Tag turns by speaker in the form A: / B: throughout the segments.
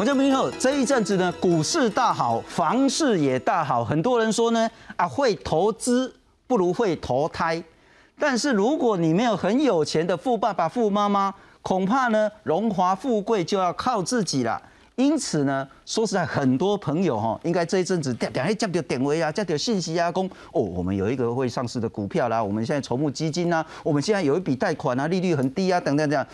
A: 我叫明后，这一阵子呢，股市大好，房市也大好，很多人说呢，啊，会投资不如会投胎。但是如果你没有很有钱的富爸爸、富妈妈，恐怕呢，荣华富贵就要靠自己了。因此呢，说实在，很多朋友哈，应该这一阵子点点哎，接到点位啊，接到信息啊，公哦，我们有一个会上市的股票啦，我们现在筹募基金啊，我们现在有一笔贷款啊，利率很低啊，等等这样。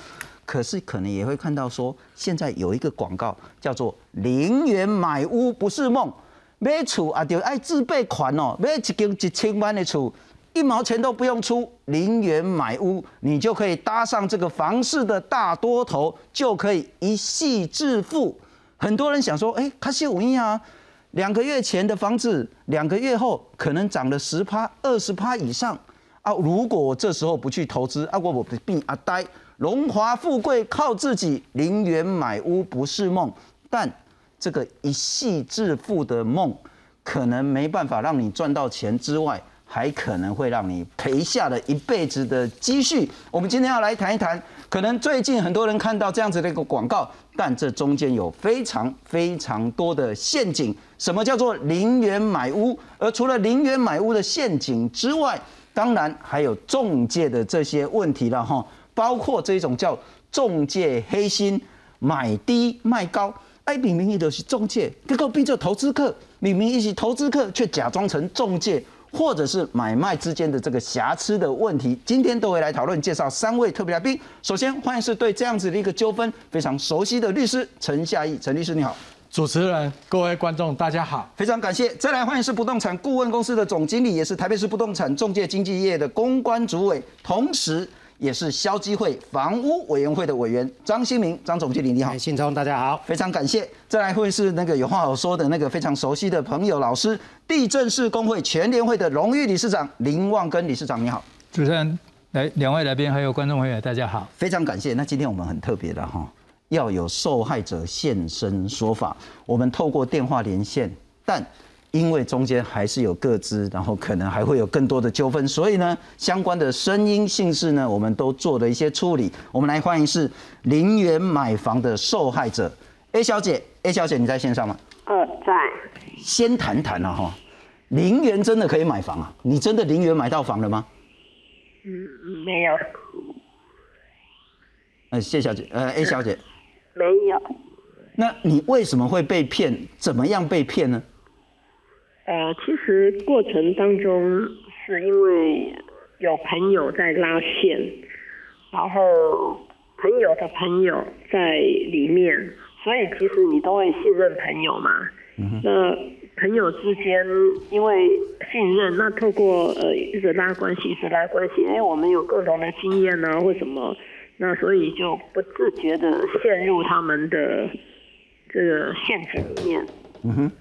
A: 可是可能也会看到说，现在有一个广告叫做“零元买屋不是梦”，买厝啊就爱自备款哦，买一间一千万的厝，一毛钱都不用出，零元买屋，你就可以搭上这个房市的大多头，就可以一夕致富。很多人想说，哎，卡西五亿啊，两个月前的房子，两个月后可能涨了十趴、二十趴以上啊！如果我这时候不去投资，啊，我我病啊呆，荣华富贵靠自己，零元买屋不是梦。但这个一夕致富的梦，可能没办法让你赚到钱之外。还可能会让你赔下了一辈子的积蓄。我们今天要来谈一谈，可能最近很多人看到这样子的一个广告，但这中间有非常非常多的陷阱。什么叫做零元买屋？而除了零元买屋的陷阱之外，当然还有中介的这些问题了哈，包括这种叫中介黑心买低卖高，哎，明明一都是中介，结果变做投资客，明明一是投资客，却假装成中介。或者是买卖之间的这个瑕疵的问题，今天都会来讨论介绍三位特别来宾。首先欢迎是对这样子的一个纠纷非常熟悉的律师陈夏义，陈律师你好。
B: 主持人、各位观众大家好，
A: 非常感谢。再来欢迎是不动产顾问公司的总经理，也是台北市不动产中介经纪业的公关主委，同时。也是消基会房屋委员会的委员张新明，张总经理你好，
C: 信聪大家好，
A: 非常感谢。再来会是那个有话好说的那个非常熟悉的朋友老师，地震市工会全联会的荣誉理事长林旺根理事长你好，
B: 主持人来两位来宾还有观众朋友大家好，
A: 非常感谢。那今天我们很特别的哈，要有受害者现身说法，我们透过电话连线，但。因为中间还是有各资，然后可能还会有更多的纠纷，所以呢，相关的声音姓氏呢，我们都做了一些处理。我们来欢迎是零元买房的受害者 A 小姐，A 小姐你在线上吗？
D: 呃，在。
A: 先谈谈啊哈，零元真的可以买房啊？你真的零元买到房了吗？
D: 嗯，没有。
A: 呃，谢小姐，呃，A 小姐，
D: 没有。
A: 那你为什么会被骗？怎么样被骗呢？
D: 呃，其实过程当中是因为有朋友在拉线，然后朋友的朋友在里面，所以其实你都会信任朋友嘛。那朋友之间因为信任，那透过呃一直拉关系，一直拉关系，哎，我们有共同的经验呢，或什么，那所以就不自觉的陷入他们的这个陷阱里面。嗯哼。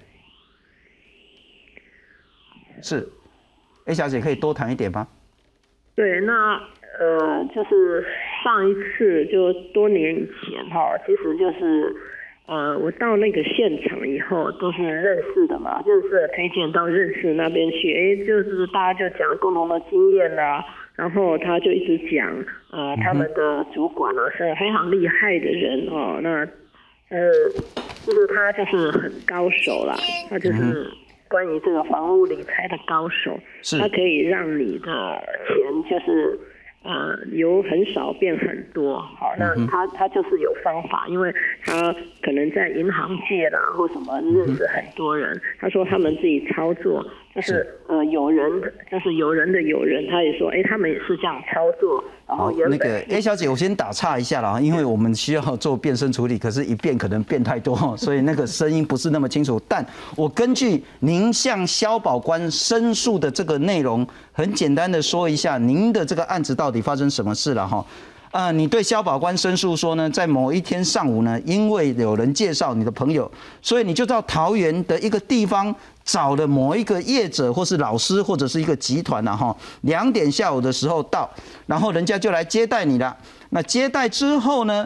A: 是，A 小姐可以多谈一点吗？
D: 对，那呃，就是上一次就多年以前哈，其实就是呃，我到那个现场以后都是认识的嘛，认识推荐到认识那边去，哎，就是大家就讲共同的经验啦，然后他就一直讲，呃，他们的主管呢是非常厉害的人哦，那呃，就是他就是很高手啦，他就是。关于这个房屋理财的高手，他可以让你的钱就是。呃，由很少变很多，好，那他他就是有方法，因为他可能在银行界啦或什么认识很多人，他说他们自己操作，就是呃有人就是有人的有人，他也说，哎，他们也是这样操作，然后
A: 那个 A 小姐，我先打岔一下了，因为我们需要做变声处理，可是一变可能变太多，所以那个声音不是那么清楚，但我根据您向肖保官申诉的这个内容。很简单的说一下，您的这个案子到底发生什么事了哈？呃，你对肖保官申诉说呢，在某一天上午呢，因为有人介绍你的朋友，所以你就到桃园的一个地方找了某一个业者或是老师或者是一个集团了哈。两点下午的时候到，然后人家就来接待你了。那接待之后呢，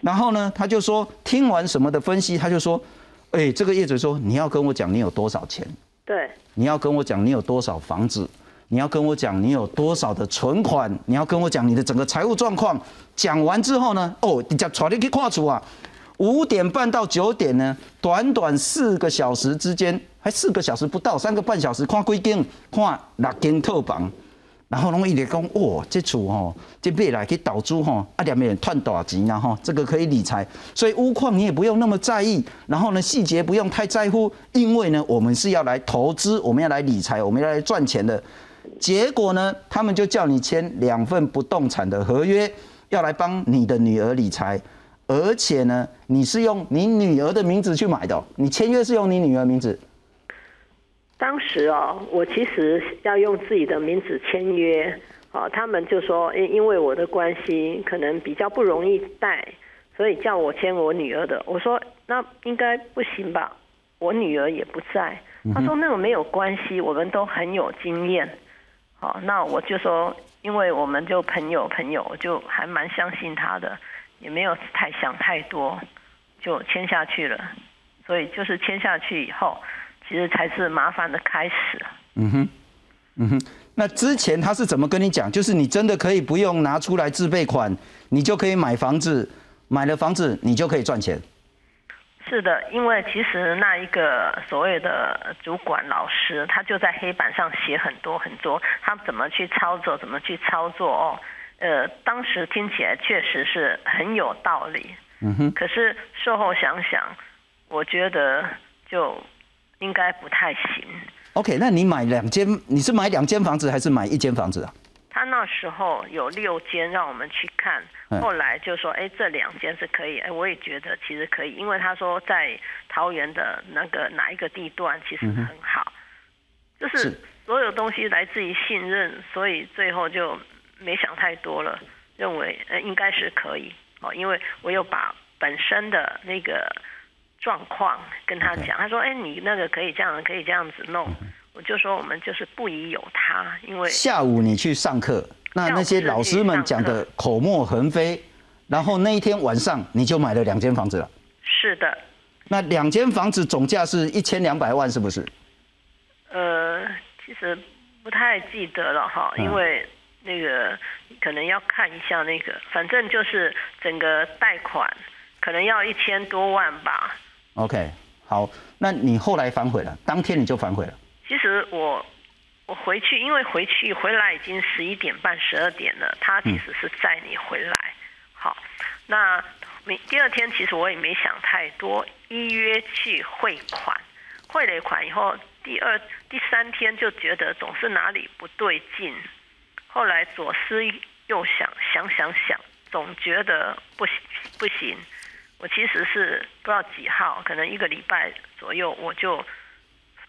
A: 然后呢，他就说听完什么的分析，他就说，哎，这个业者说你要跟我讲你有多少钱，
D: 对，
A: 你要跟我讲你有多少房子。你要跟我讲你有多少的存款，你要跟我讲你的整个财务状况。讲完之后呢，哦，你叫传你去跨出啊！五点半到九点呢，短短四个小时之间，还四个小时不到，三个半小时，看几间，看六间套房。然后拢一直讲，哇，这厝吼，这未来去投资吼，啊，两边赚大钱啊吼，这个可以理财，所以屋况你也不用那么在意，然后呢，细节不用太在乎，因为呢，我们是要来投资，我们要来理财，我们要来赚钱的。结果呢，他们就叫你签两份不动产的合约，要来帮你的女儿理财，而且呢，你是用你女儿的名字去买的，你签约是用你女儿名字。
D: 当时哦，我其实要用自己的名字签约，哦，他们就说，因因为我的关系可能比较不容易带，所以叫我签我女儿的。我说那应该不行吧，我女儿也不在。他说那个没有关系，我们都很有经验。哦，那我就说，因为我们就朋友朋友，就还蛮相信他的，也没有太想太多，就签下去了。所以就是签下去以后。其实才是麻烦的开始。嗯哼，
A: 嗯哼。那之前他是怎么跟你讲？就是你真的可以不用拿出来自备款，你就可以买房子，买了房子你就可以赚钱。
D: 是的，因为其实那一个所谓的主管老师，他就在黑板上写很多很多，他怎么去操作，怎么去操作哦。呃，当时听起来确实是很有道理。嗯哼。可是事后想想，我觉得就。应该不太行。
A: OK，那你买两间，你是买两间房子还是买一间房子啊？
D: 他那时候有六间让我们去看，后来就说，哎，这两间是可以。哎，我也觉得其实可以，因为他说在桃园的那个哪一个地段其实很好，就是所有东西来自于信任，所以最后就没想太多了，认为呃应该是可以哦，因为我有把本身的那个。状况跟他讲，他说：“哎，你那个可以这样，可以这样子弄。”我就说：“我们就是不宜有他，因为
A: 下午你去上课，那那些老师们讲的口沫横飞，然后那一天晚上你就买了两间房子了。”
D: 是的。
A: 那两间房子总价是一千两百万，是不是？
D: 呃，其实不太记得了哈，因为那个可能要看一下那个，反正就是整个贷款可能要一千多万吧。
A: OK，好，那你后来反悔了，当天你就反悔了。
D: 其实我我回去，因为回去回来已经十一点半、十二点了，他其实是载你回来。好，那没第二天，其实我也没想太多，依约去汇款，汇了款以后，第二、第三天就觉得总是哪里不对劲，后来左思右想，想想想，总觉得不行不行。我其实是不知道几号，可能一个礼拜左右，我就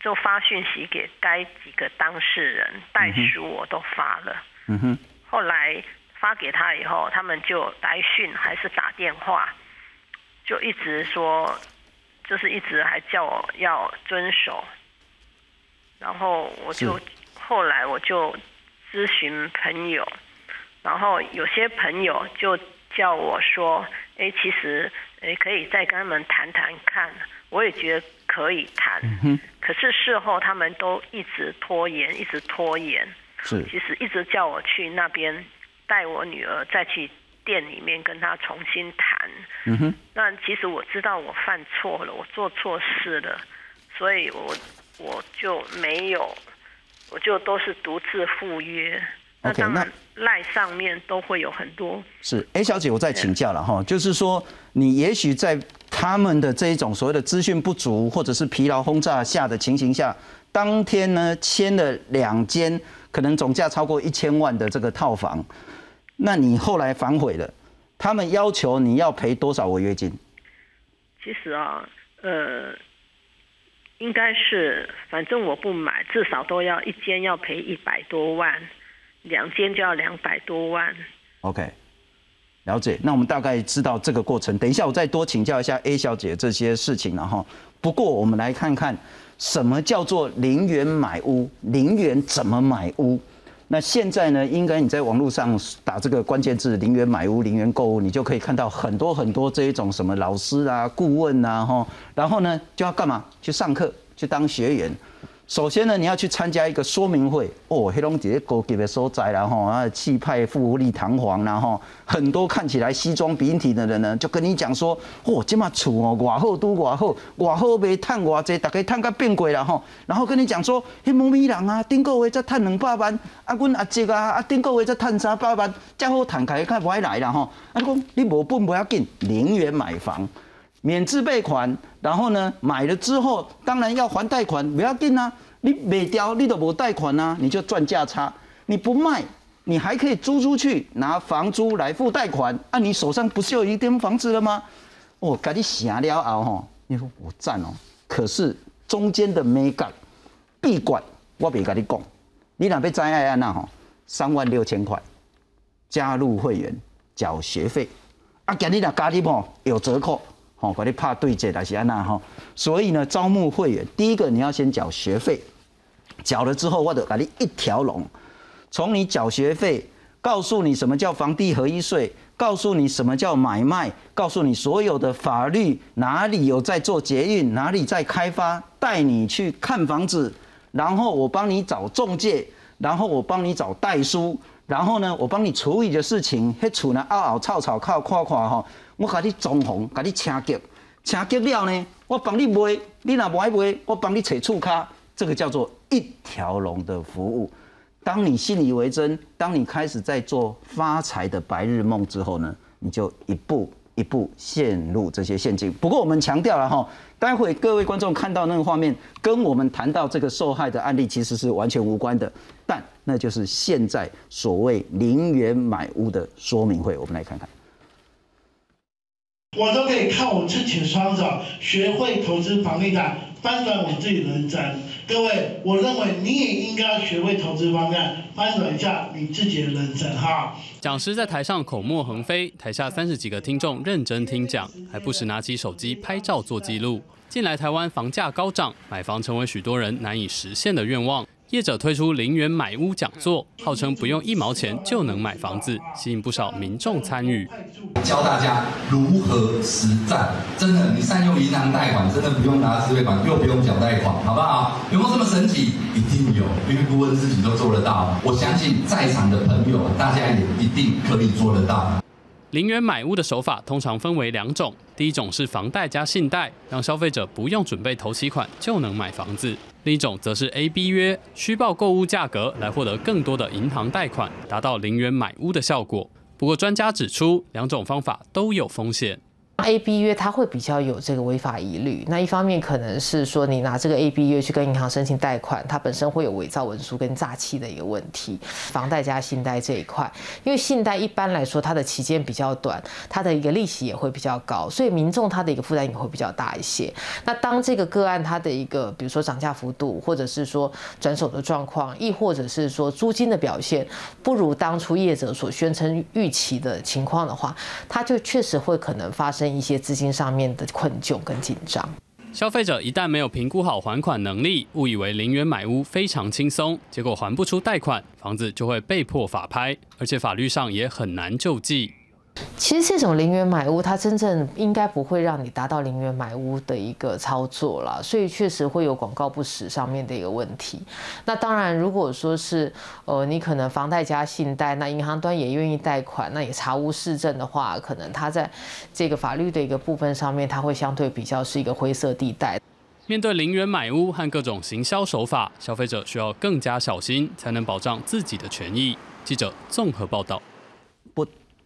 D: 就发讯息给该几个当事人，袋鼠我都发了。嗯哼。后来发给他以后，他们就来讯还是打电话，就一直说，就是一直还叫我要遵守。然后我就后来我就咨询朋友，然后有些朋友就叫我说：“哎，其实。”哎可以再跟他们谈谈看，我也觉得可以谈。可是事后他们都一直拖延，一直拖延。
A: 是，
D: 其实一直叫我去那边带我女儿再去店里面跟她重新谈。嗯哼。那其实我知道我犯错了，我做错事了，所以我我就没有，我就都是独自赴约。
A: OK，那
D: 赖上面都会有很多。
A: 是，A 小姐，我再请教了哈，就是说，你也许在他们的这一种所谓的资讯不足或者是疲劳轰炸下的情形下，当天呢签了两间可能总价超过一千万的这个套房，那你后来反悔了，他们要求你要赔多少违约金？
D: 其实啊，呃，应该是，反正我不买，至少都要一间要赔一百多万。两间就要两百多万。
A: OK，了解。那我们大概知道这个过程。等一下，我再多请教一下 A 小姐这些事情了哈。不过，我们来看看什么叫做零元买屋，零元怎么买屋？那现在呢，应该你在网络上打这个关键字“零元买屋”“零元购物”，你就可以看到很多很多这一种什么老师啊、顾问啊，哈。然后呢，就要干嘛？去上课，去当学员。首先呢，你要去参加一个说明会哦，黑龙江高级的所在然后啊，气派、富丽堂皇然后很多看起来西装笔挺的人呢，就跟你讲说，哦，这嘛厝哦，外好都外好，外好卖赚偌济，大家赚甲变贵了吼。然后跟你讲说，迄某咪人啊，顶个月才赚两百万，啊，阮阿叔啊，啊，顶个月才赚三百万，才好谈开较歹来啦吼。啊，讲你无本不要紧，零元买房。免自备款，然后呢，买了之后当然要还贷款，不要紧啊。你卖掉你都无贷款啊，你就赚价差。你不卖，你还可以租出去拿房租来付贷款。啊，你手上不是有一间房子了吗？哦，给你想了后吼，你说我赞哦。可是中间的美感闭馆，我别跟你讲。你若要知爱安那吼，三万六千块加入会员缴学费，啊，今日若加入吼有折扣。吼，把你怕对接的是安那哈，所以呢，招募会员，第一个你要先缴学费，缴了之后，我得把你一条龙，从你缴学费，告诉你什么叫房地合一税，告诉你什么叫买卖，告诉你所有的法律哪里有在做捷运，哪里在开发，带你去看房子，然后我帮你找中介，然后我帮你找代书，然后呢，我帮你处理的事情，迄厝呢拗拗吵吵靠夸夸哈。我甲你装潢，甲你请吉，请吉了呢，我帮你卖，你若不爱卖，我帮你找厝卡，这个叫做一条龙的服务。当你信以为真，当你开始在做发财的白日梦之后呢，你就一步一步陷入这些陷阱。不过我们强调了哈，待会各位观众看到那个画面，跟我们谈到这个受害的案例其实是完全无关的，但那就是现在所谓零元买屋的说明会，我们来看看。
C: 我都可以靠我自己的双手学会投资房地产，翻转我自己人生。各位，我认为你也应该学会投资房地产，翻转一下你自己的人生哈。
E: 讲师在台上口沫横飞，台下三十几个听众认真听讲，还不时拿起手机拍照做记录。近来台湾房价高涨，买房成为许多人难以实现的愿望。业者推出零元买屋讲座，号称不用一毛钱就能买房子，吸引不少民众参与。
F: 教大家如何实战，真的，你善用银行贷款，真的不用拿自备款，又不用缴贷款，好不好？有没有这么神奇？一定有，因为顾问自己都做得到。我相信在场的朋友，大家也一定可以做得到。
E: 零元买屋的手法通常分为两种，第一种是房贷加信贷，让消费者不用准备头期款就能买房子；另一种则是 A B 约，虚报购物价格来获得更多的银行贷款，达到零元买屋的效果。不过专家指出，两种方法都有风险。
G: A B 约它会比较有这个违法疑虑，那一方面可能是说你拿这个 A B 约去跟银行申请贷款，它本身会有伪造文书跟诈欺的一个问题。房贷加信贷这一块，因为信贷一般来说它的期间比较短，它的一个利息也会比较高，所以民众他的一个负担也会比较大一些。那当这个个案它的一个比如说涨价幅度，或者是说转手的状况，亦或者是说租金的表现不如当初业者所宣称预期的情况的话，它就确实会可能发生。一些资金上面的困窘跟紧张，
E: 消费者一旦没有评估好还款能力，误以为零元买屋非常轻松，结果还不出贷款，房子就会被迫法拍，而且法律上也很难救济。
G: 其实这种零元买屋，它真正应该不会让你达到零元买屋的一个操作了，所以确实会有广告不实上面的一个问题。那当然，如果说是呃你可能房贷加信贷，那银行端也愿意贷款，那也查无市政的话，可能它在这个法律的一个部分上面，它会相对比较是一个灰色地带。
E: 面对零元买屋和各种行销手法，消费者需要更加小心，才能保障自己的权益。记者综合报道。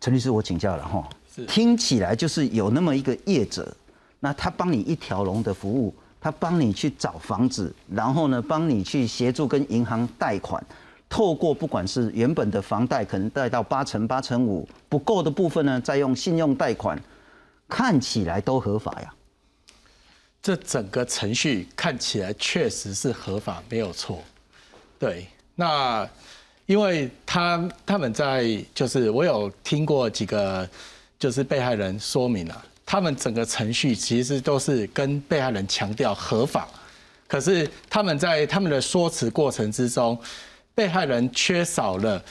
A: 陈律师，我请教了哈，听起来就是有那么一个业者，那他帮你一条龙的服务，他帮你去找房子，然后呢，帮你去协助跟银行贷款，透过不管是原本的房贷可能贷到八成八成五不够的部分呢，再用信用贷款，看起来都合法呀。
B: 这整个程序看起来确实是合法，没有错。对，那。因为他他们在就是我有听过几个就是被害人说明了，他们整个程序其实都是跟被害人强调合法，可是他们在他们的说辞过程之中，被害人缺少了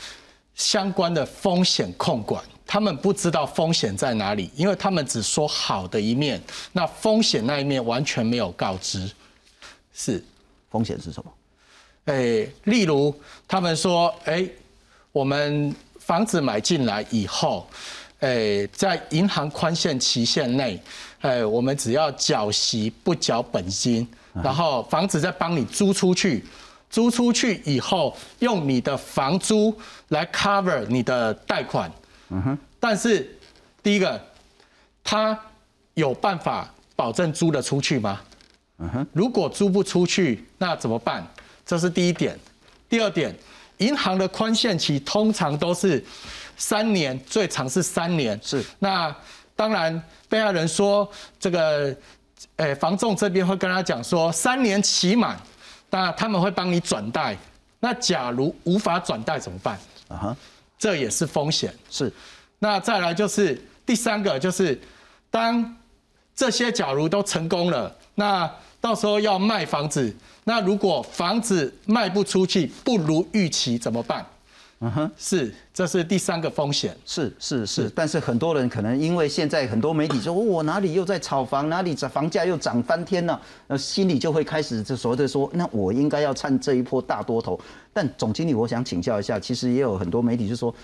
B: 相关的风险控管，他们不知道风险在哪里，因为他们只说好的一面，那风险那一面完全没有告知，是。
A: 风险是什么？
B: 哎，例如他们说，哎，我们房子买进来以后，哎，在银行宽限期限内，哎，我们只要缴息不缴本金，然后房子再帮你租出去，租出去以后用你的房租来 cover 你的贷款。嗯哼。但是第一个，他有办法保证租得出去吗？嗯哼。如果租不出去，那怎么办？这是第一点，第二点，银行的宽限期通常都是三年，最长是三年。
A: 是。
B: 那当然，被害人说这个，诶，房仲这边会跟他讲说，三年期满，那他们会帮你转贷。那假如无法转贷怎么办？啊哈，这也是风险。
A: 是。
B: 那再来就是第三个，就是当这些假如都成功了，那到时候要卖房子。那如果房子卖不出去，不如预期怎么办？嗯哼，是，这是第三个风险。
A: 是是是，但是很多人可能因为现在很多媒体说，我哪里又在炒房，哪里涨房价又涨翻天了，那心里就会开始就所谓的说，那我应该要趁这一波大多头。但总经理，我想请教一下，其实也有很多媒体就说，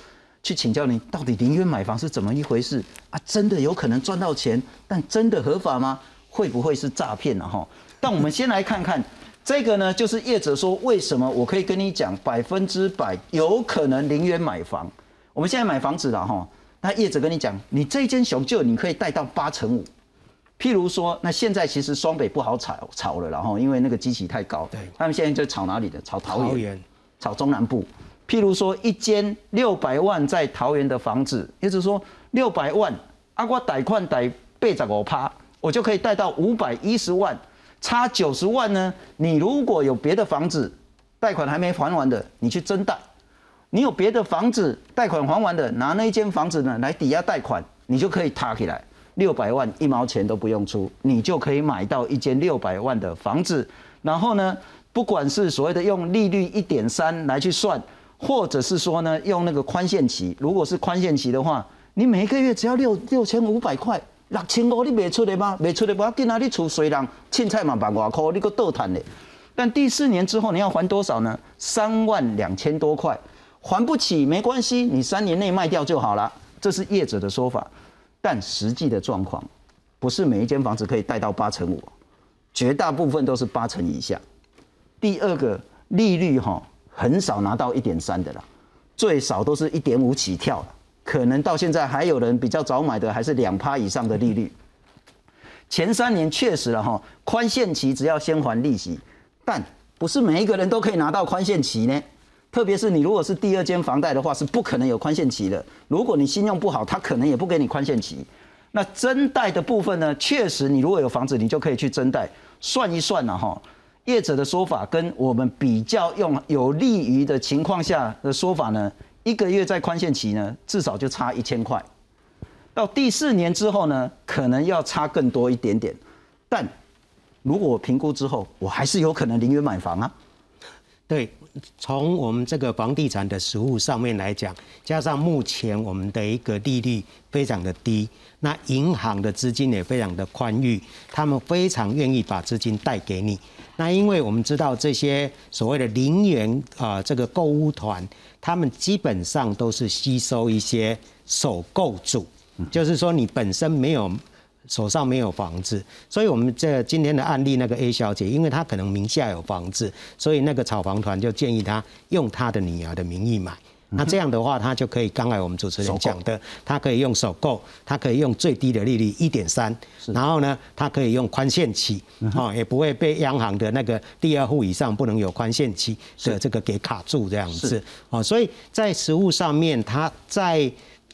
A: 去请教你，到底零元买房是怎么一回事啊？真的有可能赚到钱，但真的合法吗？会不会是诈骗呢？哈，但我们先来看看。这个呢，就是业者说为什么我可以跟你讲百分之百有可能零元买房。我们现在买房子了哈，那业者跟你讲，你这间雄旧你可以贷到八成五。譬如说，那现在其实双北不好炒炒了，然后因为那个基期太高，
H: 对，
A: 他们现在就炒哪里的？炒桃园，炒中南部。譬如说，一间六百万在桃园的房子，也就是说六百万，阿瓜贷款贷八十五趴，我就可以贷到五百一十万。差九十万呢？你如果有别的房子贷款还没还完的，你去增贷；你有别的房子贷款还完的，拿那一间房子呢来抵押贷款，你就可以踏起来，六百万一毛钱都不用出，你就可以买到一间六百万的房子。然后呢，不管是所谓的用利率一点三来去算，或者是说呢用那个宽限期，如果是宽限期的话，你每个月只要六六千五百块。六千五你卖出的吗？卖出的不要紧啊！你厝虽然凊彩嘛万外块，你个倒赚的。但第四年之后你要还多少呢？三万两千多块，还不起没关系，你三年内卖掉就好了。这是业者的说法，但实际的状况不是每一间房子可以贷到八成五，绝大部分都是八成以下。第二个利率哈，很少拿到一点三的了，最少都是一点五起跳了。可能到现在还有人比较早买的还是两趴以上的利率。前三年确实了哈，宽限期只要先还利息，但不是每一个人都可以拿到宽限期呢。特别是你如果是第二间房贷的话，是不可能有宽限期的。如果你信用不好，他可能也不给你宽限期。那增贷的部分呢，确实你如果有房子，你就可以去增贷。算一算呢哈，业者的说法跟我们比较用有利于的情况下的说法呢。一个月在宽限期呢，至少就差一千块。到第四年之后呢，可能要差更多一点点。但如果我评估之后，我还是有可能零元买房啊。
H: 对，从我们这个房地产的实物上面来讲，加上目前我们的一个利率非常的低，那银行的资金也非常的宽裕，他们非常愿意把资金贷给你。那因为我们知道这些所谓的零元啊，这个购物团。他们基本上都是吸收一些首购主，就是说你本身没有手上没有房子，所以我们这今天的案例那个 A 小姐，因为她可能名下有房子，所以那个炒房团就建议她用她的女儿的名义买。那这样的话，他就可以刚才我们主持人讲的，他可以用首购，他可以用最低的利率一点三，然后呢，他可以用宽限期，啊，也不会被央行的那个第二户以上不能有宽限期的这个给卡住这样子，哦，所以在实物上面，他在。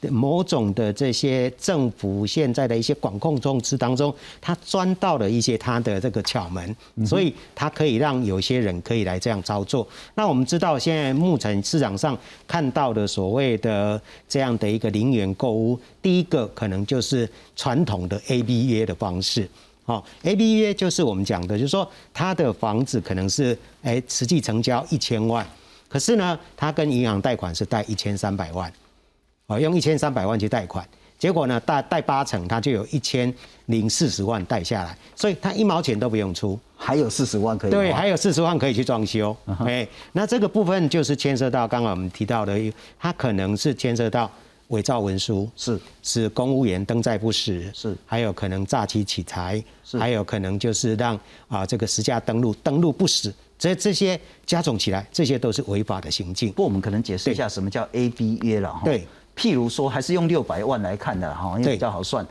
H: 某种的这些政府现在的一些管控措施当中，他钻到了一些他的这个巧门，所以他可以让有些人可以来这样操作。那我们知道，现在目前市场上看到的所谓的这样的一个零元购物，第一个可能就是传统的 A B 约的方式。好，A B 约就是我们讲的，就是说他的房子可能是哎实际成交一千万，可是呢，他跟银行贷款是贷一千三百万。啊，用一千三百万去贷款，结果呢贷贷八成，他就有一千零四十万贷下来，所以他一毛钱都不用出，
A: 还有四十万可以
H: 对，还有四十万可以去装修。哎，那这个部分就是牵涉到刚刚我们提到的，他可能是牵涉到。伪造文书
A: 是
H: 是公务员登载不实
A: 是，
H: 还有可能诈欺取财是，还有可能就是让啊这个实价登录登录不实，这这些加总起来，这些都是违法的行径。
A: 不过，我们可能解释一下什么叫 A B 约了哈。
H: 对，
A: 譬如说还是用六百万来看的哈，因为比较好算。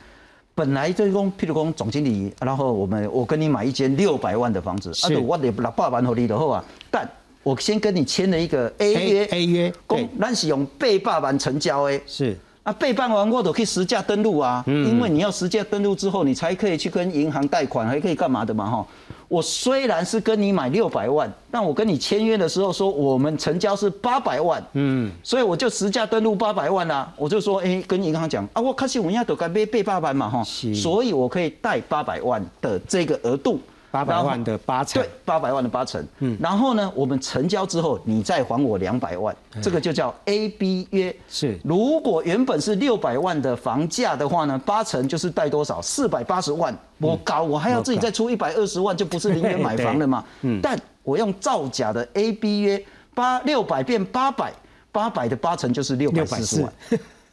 A: 本来这公譬如公总经理，然后我们我跟你买一间六百万的房子，
H: 是，
A: 我得拿八万和你的后啊，但我先跟你签了一个 A 约
H: ，A 约，
A: 公，那是用被爸爸成交诶，
H: 是。
A: 啊，被办完我都可以实价登录啊，因为你要实价登录之后，你才可以去跟银行贷款，还可以干嘛的嘛哈。我虽然是跟你买六百万，但我跟你签约的时候说我们成交是八百万，嗯，所以我就实价登录八百万啦。我就说，哎，跟银行讲啊，我开始我们要都该被被八百嘛哈，所以我可以贷八百万的这个额度。
H: 八百万的八成，
A: 对，八百万的八成。嗯，然后呢，我们成交之后，你再还我两百万，这个就叫 A B 约。
H: 是，
A: 如果原本是六百万的房价的话呢，八成就是贷多少？四百八十万。我搞，我还要自己再出一百二十万，就不是零元买房了嘛。嗯，但我用造假的 A B 约，八六百变八百，八百的八成就是六百四十万。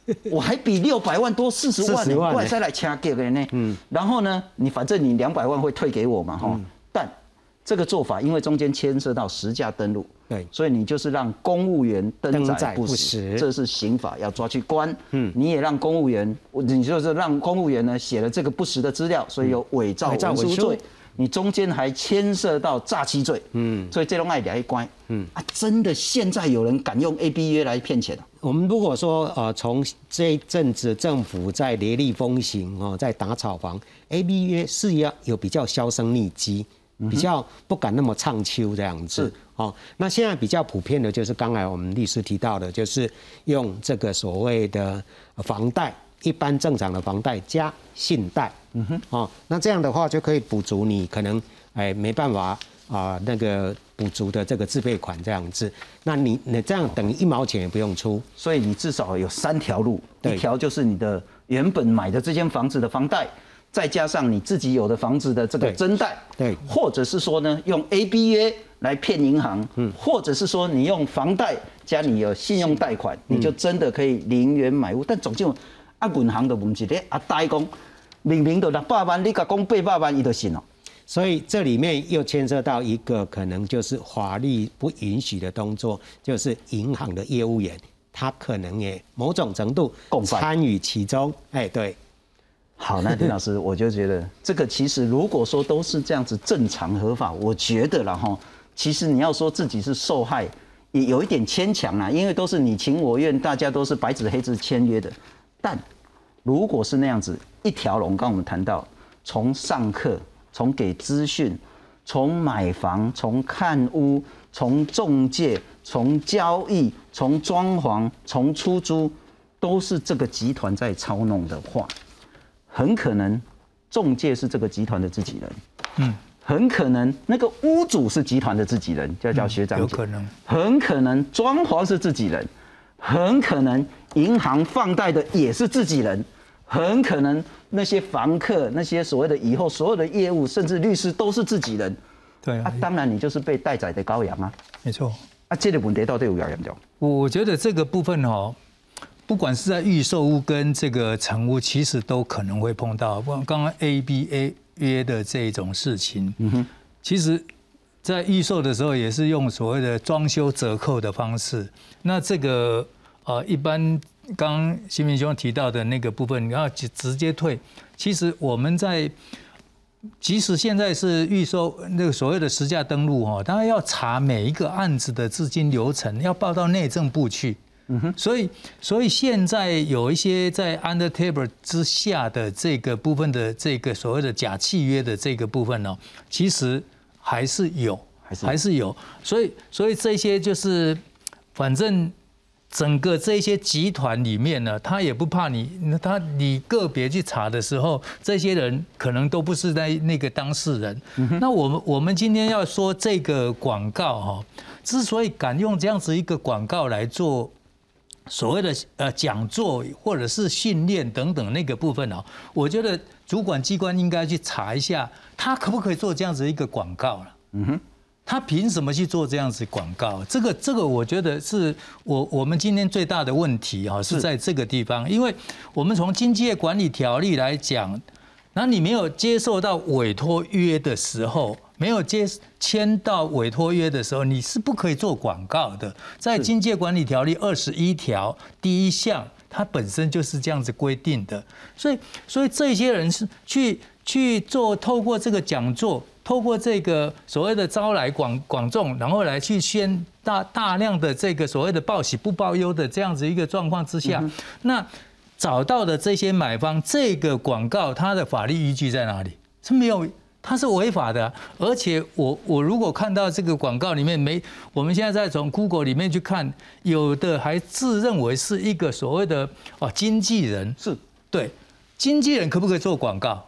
A: 我还比六百万多四十万呢，怪再来掐给人呢。嗯，然后呢，你反正你两百万会退给我嘛，哈。但这个做法，因为中间牵涉到实价登录，
H: 对，
A: 所以你就是让公务员登载不实，这是刑法要抓去关。嗯，你也让公务员，你就是让公务员呢写了这个不实的资料，所以有伪造文书罪。你中间还牵涉到诈欺罪，嗯，所以这种爱一关，嗯。啊，真的现在有人敢用 A B 约来骗钱
H: 我们如果说呃，从这一阵子政府在雷厉风行哦，在打炒房，A B 约是要有比较销声匿迹，比较不敢那么唱秋这样子。哦，那现在比较普遍的就是刚才我们律师提到的，就是用这个所谓的房贷。一般正常的房贷加信贷，嗯哼，哦，那这样的话就可以补足你可能哎没办法啊那个补足的这个自备款这样子，那你你这样等于一毛钱也不用出，
A: 所以你至少有三条路，一条就是你的原本买的这间房子的房贷，再加上你自己有的房子的这个增贷，
H: 对，
A: 或者是说呢用 A B A 来骗银行，嗯，或者是说你用房贷加你有信用贷款，你就真的可以零元买屋，但总就。啊，银行的问题咧，啊，代工明明都六百万，你甲讲八百万，伊就信了。
H: 所以这里面又牵涉到一个可能就是法律不允许的动作，就是银行的业务员他可能也某种程度参与其中。哎，对。
A: 好，那林老师，我就觉得这个其实如果说都是这样子正常合法，我觉得然后其实你要说自己是受害，也有一点牵强啦，因为都是你情我愿，大家都是白纸黑字签约的。但如果是那样子一条龙，刚我们谈到，从上课，从给资讯，从买房，从看屋，从中介，从交易，从装潢，从出租，都是这个集团在操弄的话，很可能中介是这个集团的自己人，嗯，很可能那个屋主是集团的自己人，叫叫学长，
I: 有可能，
A: 很可能装潢是自己人。很可能银行放贷的也是自己人，很可能那些房客、那些所谓的以后所有的业务，甚至律师都是自己人。
I: 对
A: 啊，当然你就是被待宰的羔羊啊。
I: 没错。
A: 啊，这个问题到底有多严重？
I: 我觉得这个部分哦，不管是在预售屋跟这个成屋，其实都可能会碰到。不，刚刚 A B A 约的这种事情，嗯哼，其实。在预售的时候，也是用所谓的装修折扣的方式。那这个呃，一般刚刚新民兄提到的那个部分，你要直直接退。其实我们在即使现在是预售那个所谓的实价登录哦，当然要查每一个案子的资金流程，要报到内政部去。嗯哼。所以，所以现在有一些在 under table 之下的这个部分的这个所谓的假契约的这个部分呢，其实。还是有，还是还是有，所以所以这些就是，反正整个这些集团里面呢，他也不怕你，他你个别去查的时候，这些人可能都不是在那个当事人。那我们我们今天要说这个广告哈，之所以敢用这样子一个广告来做所谓的呃讲座或者是训练等等那个部分哦，我觉得主管机关应该去查一下，他可不可以做这样子一个广告了？嗯哼，他凭什么去做这样子广告？这个这个，我觉得是我我们今天最大的问题哈，是在这个地方，因为我们从经济业管理条例来讲，那你没有接受到委托约的时候。没有接签到委托约的时候，你是不可以做广告的。在经济管理条例二十一条第一项，它本身就是这样子规定的。所以，所以这些人是去去做，透过这个讲座，透过这个所谓的招来广广众，然后来去宣大大量的这个所谓的报喜不报忧的这样子一个状况之下，那找到的这些买方，这个广告它的法律依据在哪里？是没有。它是违法的，而且我我如果看到这个广告里面没，我们现在在从 Google 里面去看，有的还自认为是一个所谓的哦经纪人，
A: 是
I: 对经纪人可不可以做广告？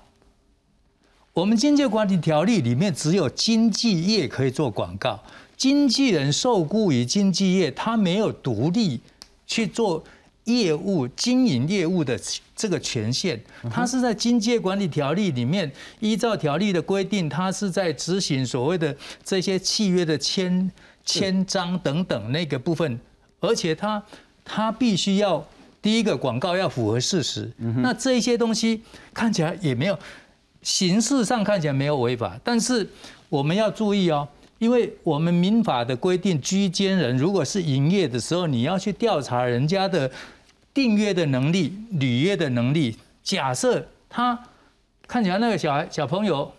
I: 我们经济管理条例里面只有经纪业可以做广告，经纪人受雇于经纪业，他没有独立去做。业务经营业务的这个权限，他是在经济管理条例里面，依照条例的规定，他是在执行所谓的这些契约的签签章等等那个部分，而且他他必须要第一个广告要符合事实，那这些东西看起来也没有形式上看起来没有违法，但是我们要注意哦。因为我们民法的规定，居间人如果是营业的时候，你要去调查人家的订约的能力、履约的能力。假设他看起来那个小孩、小朋友、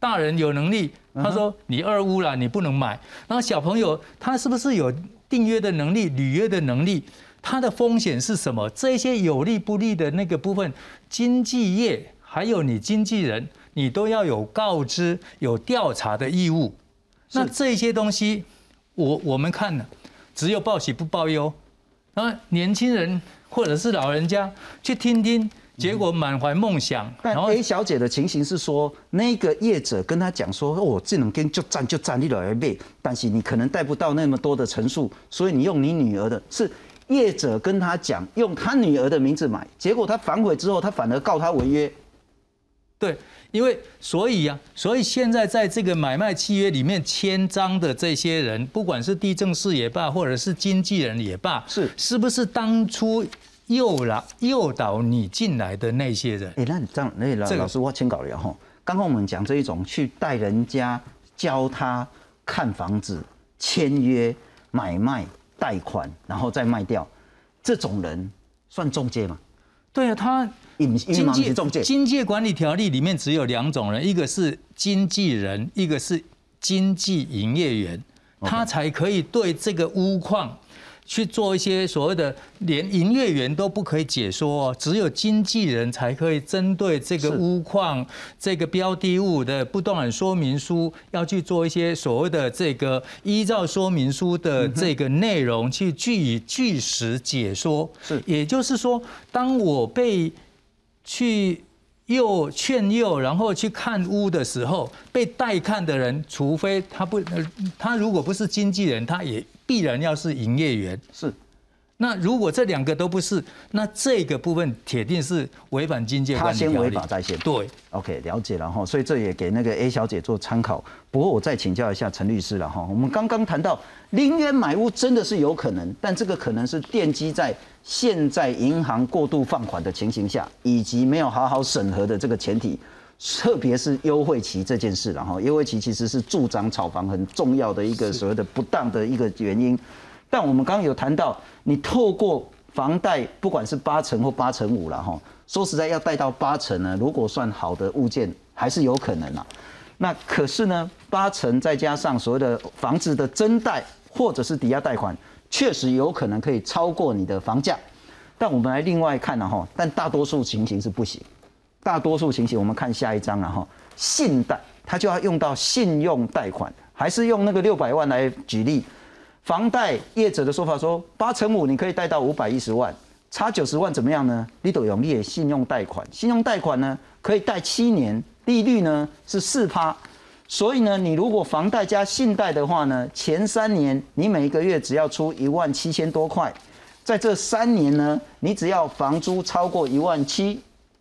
I: 大人有能力，他说你二屋了，你不能买。然后小朋友他是不是有订约的能力、履约的能力？他的风险是什么？这些有利不利的那个部分，经济业还有你经纪人，你都要有告知、有调查的义务。那这些东西，我我们看呢，只有报喜不报忧。啊，年轻人或者是老人家去听听，结果满怀梦想。
A: 但 A 小姐的情形是说，那个业者跟他讲说：“哦，这能跟就占就占你老儿辈，但是你可能带不到那么多的陈述，所以你用你女儿的。”是业者跟他讲，用他女儿的名字买，结果他反悔之后，他反而告他违约。
I: 对。因为所以呀，所以现在在这个买卖契约里面签章的这些人，不管是地政士也罢，或者是经纪人也罢，
A: 是
I: 是不是当初诱导诱导你进来的那些人？
A: 哎，那你这样，那老老师我签稿了哈。刚刚我们讲这一种去带人家教他看房子、签约、买卖、贷款，然后再卖掉，这种人算中介吗？
I: 对啊，他。
A: 经济
I: 经济管理条例里面只有两种人，一个是经纪人，一个是经济营业员，他才可以对这个屋况去做一些所谓的，连营业员都不可以解说，哦只有经纪人才可以针对这个屋况、这个标的物的不动产说明书，要去做一些所谓的这个依照说明书的这个内容去据以据实解说。
A: 是，
I: 也就是说，当我被去诱劝诱，然后去看屋的时候，被带看的人，除非他不，他如果不是经纪人，他也必然要是营业员。
A: 是。
I: 那如果这两个都不是，那这个部分铁定是违反经济管理
A: 他先违法在先。
I: 对
A: ，OK，了解了哈。所以这也给那个 A 小姐做参考。不过我再请教一下陈律师了哈。我们刚刚谈到零元买屋真的是有可能，但这个可能是奠基在现在银行过度放款的情形下，以及没有好好审核的这个前提，特别是优惠期这件事了哈。优惠期其实是助长炒房很重要的一个所谓的不当的一个原因。但我们刚刚有谈到，你透过房贷，不管是八成或八成五了哈，说实在要贷到八成呢，如果算好的物件，还是有可能啊。那可是呢，八成再加上所谓的房子的增贷或者是抵押贷款，确实有可能可以超过你的房价。但我们来另外看了哈，但大多数情形是不行。大多数情形，我们看下一章了哈，信贷它就要用到信用贷款，还是用那个六百万来举例。房贷业者的说法说，八成五你可以贷到五百一十万，差九十万怎么样呢？你都用列信用贷款，信用贷款呢可以贷七年，利率呢是四趴，所以呢，你如果房贷加信贷的话呢，前三年你每一个月只要出一万七千多块，在这三年呢，你只要房租超过一万七，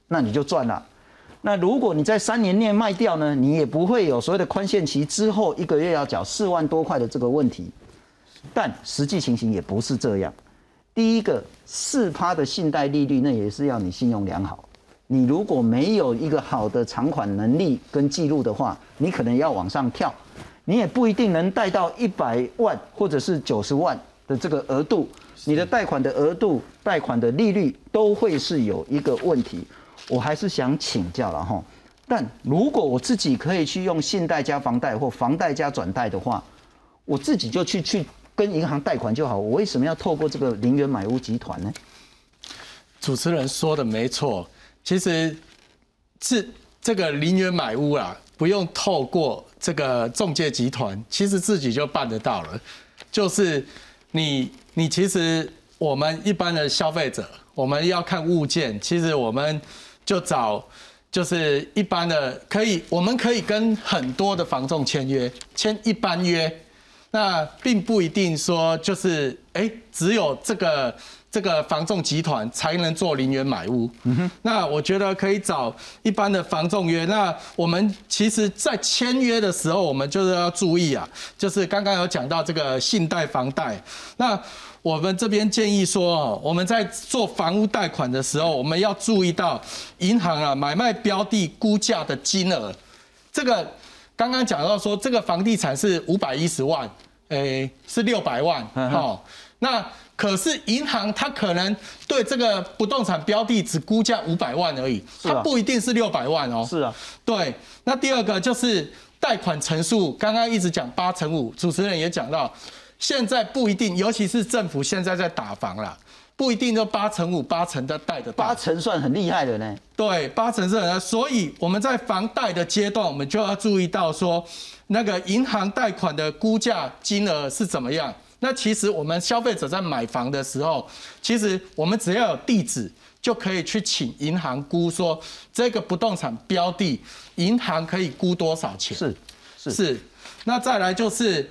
A: 那你就赚了。那如果你在三年内卖掉呢，你也不会有所谓的宽限期之后一个月要缴四万多块的这个问题。但实际情形也不是这样。第一个，四趴的信贷利率，那也是要你信用良好。你如果没有一个好的偿款能力跟记录的话，你可能要往上跳，你也不一定能贷到一百万或者是九十万的这个额度。你的贷款的额度、贷款的利率都会是有一个问题。我还是想请教了哈。但如果我自己可以去用信贷加房贷或房贷加转贷的话，我自己就去去跟银行贷款就好。我为什么要透过这个零元买屋集团呢？
B: 主持人说的没错。其实是这个零元买屋啊，不用透过这个中介集团，其实自己就办得到了。就是你你其实我们一般的消费者，我们要看物件，其实我们就找就是一般的可以，我们可以跟很多的房仲签约，签一般约，那并不一定说就是哎只有这个。这个房仲集团才能做零元买屋。那我觉得可以找一般的房仲约。那我们其实，在签约的时候，我们就是要注意啊，就是刚刚有讲到这个信贷、房贷。那我们这边建议说，我们在做房屋贷款的时候，我们要注意到银行啊买卖标的估价的金额。这个刚刚讲到说，这个房地产是五百一十万，诶，是六百万，好，那。可是银行它可能对这个不动产标的只估价五百万而已，它不一定是六百万哦。
A: 是啊，
B: 对。那第二个就是贷款成数，刚刚一直讲八成五，主持人也讲到，现在不一定，尤其是政府现在在打房了，不一定就八成五、八成的贷的。
A: 八成算很厉害的呢。
B: 对，八成是很，所以我们在房贷的阶段，我们就要注意到说，那个银行贷款的估价金额是怎么样。那其实我们消费者在买房的时候，其实我们只要有地址，就可以去请银行估说这个不动产标的，银行可以估多少钱？
A: 是是
B: 是。那再来就是，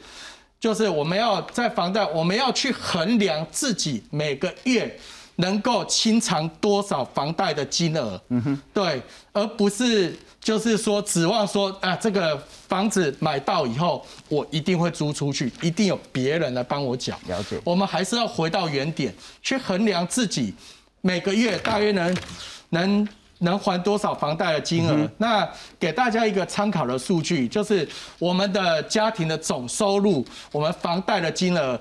B: 就是我们要在房贷，我们要去衡量自己每个月能够清偿多少房贷的金额。嗯哼，对，而不是。就是说，指望说啊，这个房子买到以后，我一定会租出去，一定有别人来帮我缴。
A: 了解。
B: 我们还是要回到原点，去衡量自己每个月大约能能能还多少房贷的金额。那给大家一个参考的数据，就是我们的家庭的总收入，我们房贷的金额。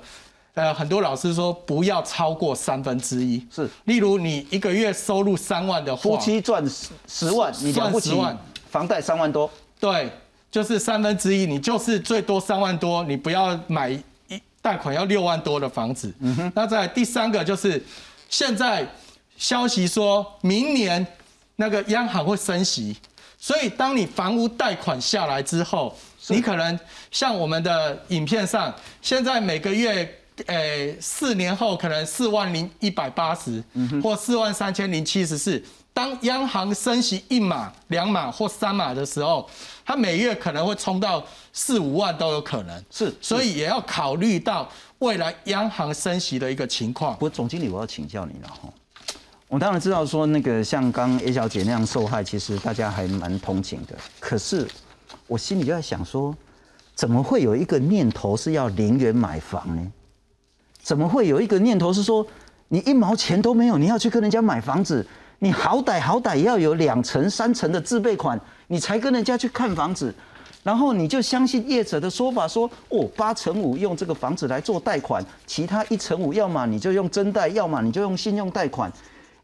B: 呃，很多老师说不要超过三分之一。
A: 是。
B: 例如你一个月收入三万的话，
A: 夫妻赚十十万，你赚十万。房贷三万多，
B: 对，就是三分之一，你就是最多三万多，你不要买一贷款要六万多的房子。嗯哼。那在第三个就是，现在消息说明年那个央行会升息，所以当你房屋贷款下来之后，你可能像我们的影片上，现在每个月，诶，四年后可能四万零一百八十，或四万三千零七十四。当央行升息一码、两码或三码的时候，它每月可能会冲到四五万都有可能。
A: 是，
B: 所以也要考虑到未来央行升息的一个情况。
A: 不过总经理，我要请教你了哈。我当然知道说那个像刚 A 小姐那样受害，其实大家还蛮同情的。可是我心里就在想说，怎么会有一个念头是要零元买房呢？怎么会有一个念头是说你一毛钱都没有，你要去跟人家买房子？你好歹好歹要有两成三成的自备款，你才跟人家去看房子，然后你就相信业者的说法，说哦八成五用这个房子来做贷款，其他一成五要么你就用真贷，要么你就用信用贷款。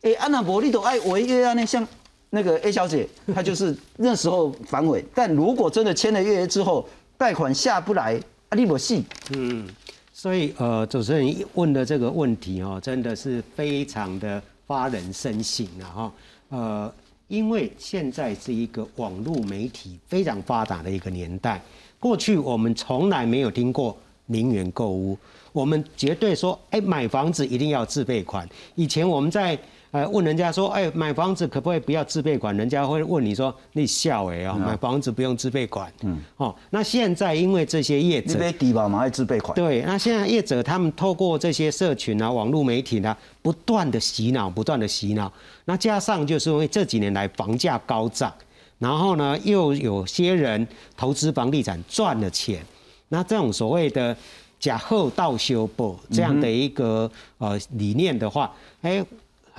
A: 哎，安娜伯利都爱违约啊，那像那个 A 小姐，她就是那时候反悔，但如果真的签了约之后，贷款下不来，阿利伯信。
H: 嗯，所以呃，主持人问的这个问题哦，真的是非常的。发人深省了哈，呃，因为现在是一个网络媒体非常发达的一个年代，过去我们从来没有听过零元购物，我们绝对说，哎，买房子一定要自备款。以前我们在呃，问人家说，哎，买房子可不可以不要自备款？人家会问你说，你笑哎啊，买房子不用自备款。嗯，哦，那现在因为这些业者，
A: 你低吧嘛，要自备款。
H: 对，那现在业者他们透过这些社群啊、网络媒体啊，不断的洗脑，不断的洗脑。那加上就是因为这几年来房价高涨，然后呢，又有些人投资房地产赚了钱，那这种所谓的假后倒修补这样的一个呃理念的话，哎。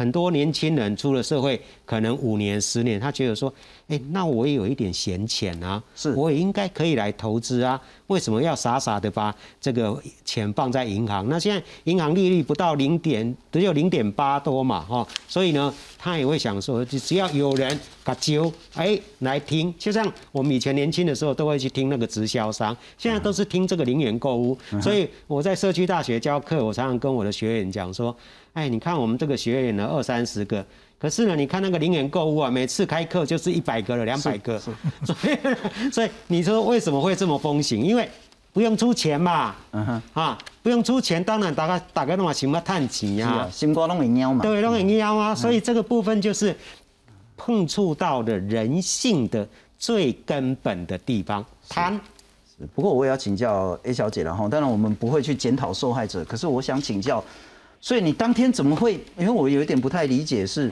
H: 很多年轻人出了社会，可能五年、十年，他觉得说，哎，那我也有一点闲钱啊，
A: 是，
H: 我也应该可以来投资啊。为什么要傻傻的把这个钱放在银行？那现在银行利率不到零点，只有零点八多嘛，哈，所以呢，他也会想说，就只要有人把揪，哎，来听，就像我们以前年轻的时候都会去听那个直销商，现在都是听这个零元购物。所以我在社区大学教课，我常常跟我的学员讲说，哎，你看我们这个学员呢，二三十个。可是呢，你看那个零元购物啊，每次开课就是一百个了，两百个，所以所以你说为什么会这么风行？因为不用出钱嘛，嗯哼，啊，不用出钱，当然大家大家都嘛想要探钱呀，
A: 心瓜弄会喵嘛，
H: 对，弄会喵啊，所以这个部分就是碰触到的人性的最根本的地方，贪。
A: 不过我也要请教 A 小姐了哈，当然我们不会去检讨受害者，可是我想请教，所以你当天怎么会？因为我有一点不太理解是。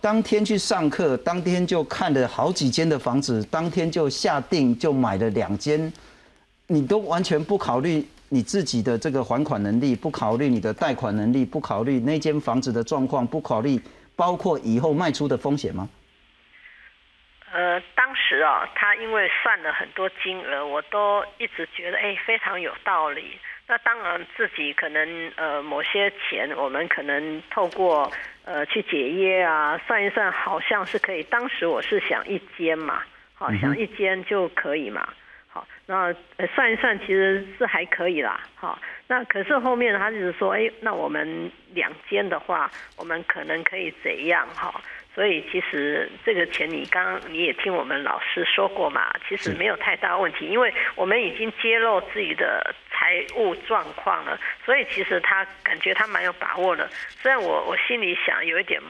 A: 当天去上课，当天就看了好几间的房子，当天就下定就买了两间，你都完全不考虑你自己的这个还款能力，不考虑你的贷款能力，不考虑那间房子的状况，不考虑包括以后卖出的风险吗？
D: 呃，当时啊，他因为算了很多金额，我都一直觉得哎非常有道理。那当然自己可能呃某些钱，我们可能透过。呃，去解约啊，算一算，好像是可以。当时我是想一间嘛，好，想一间就可以嘛，好，那算一算，其实是还可以啦，好，那可是后面他就是说，哎，那我们两间的话，我们可能可以怎样哈？所以其实这个钱，你刚你也听我们老师说过嘛，其实没有太大问题，因为我们已经揭露自己的财务状况了，所以其实他感觉他蛮有把握的。虽然我我心里想有一点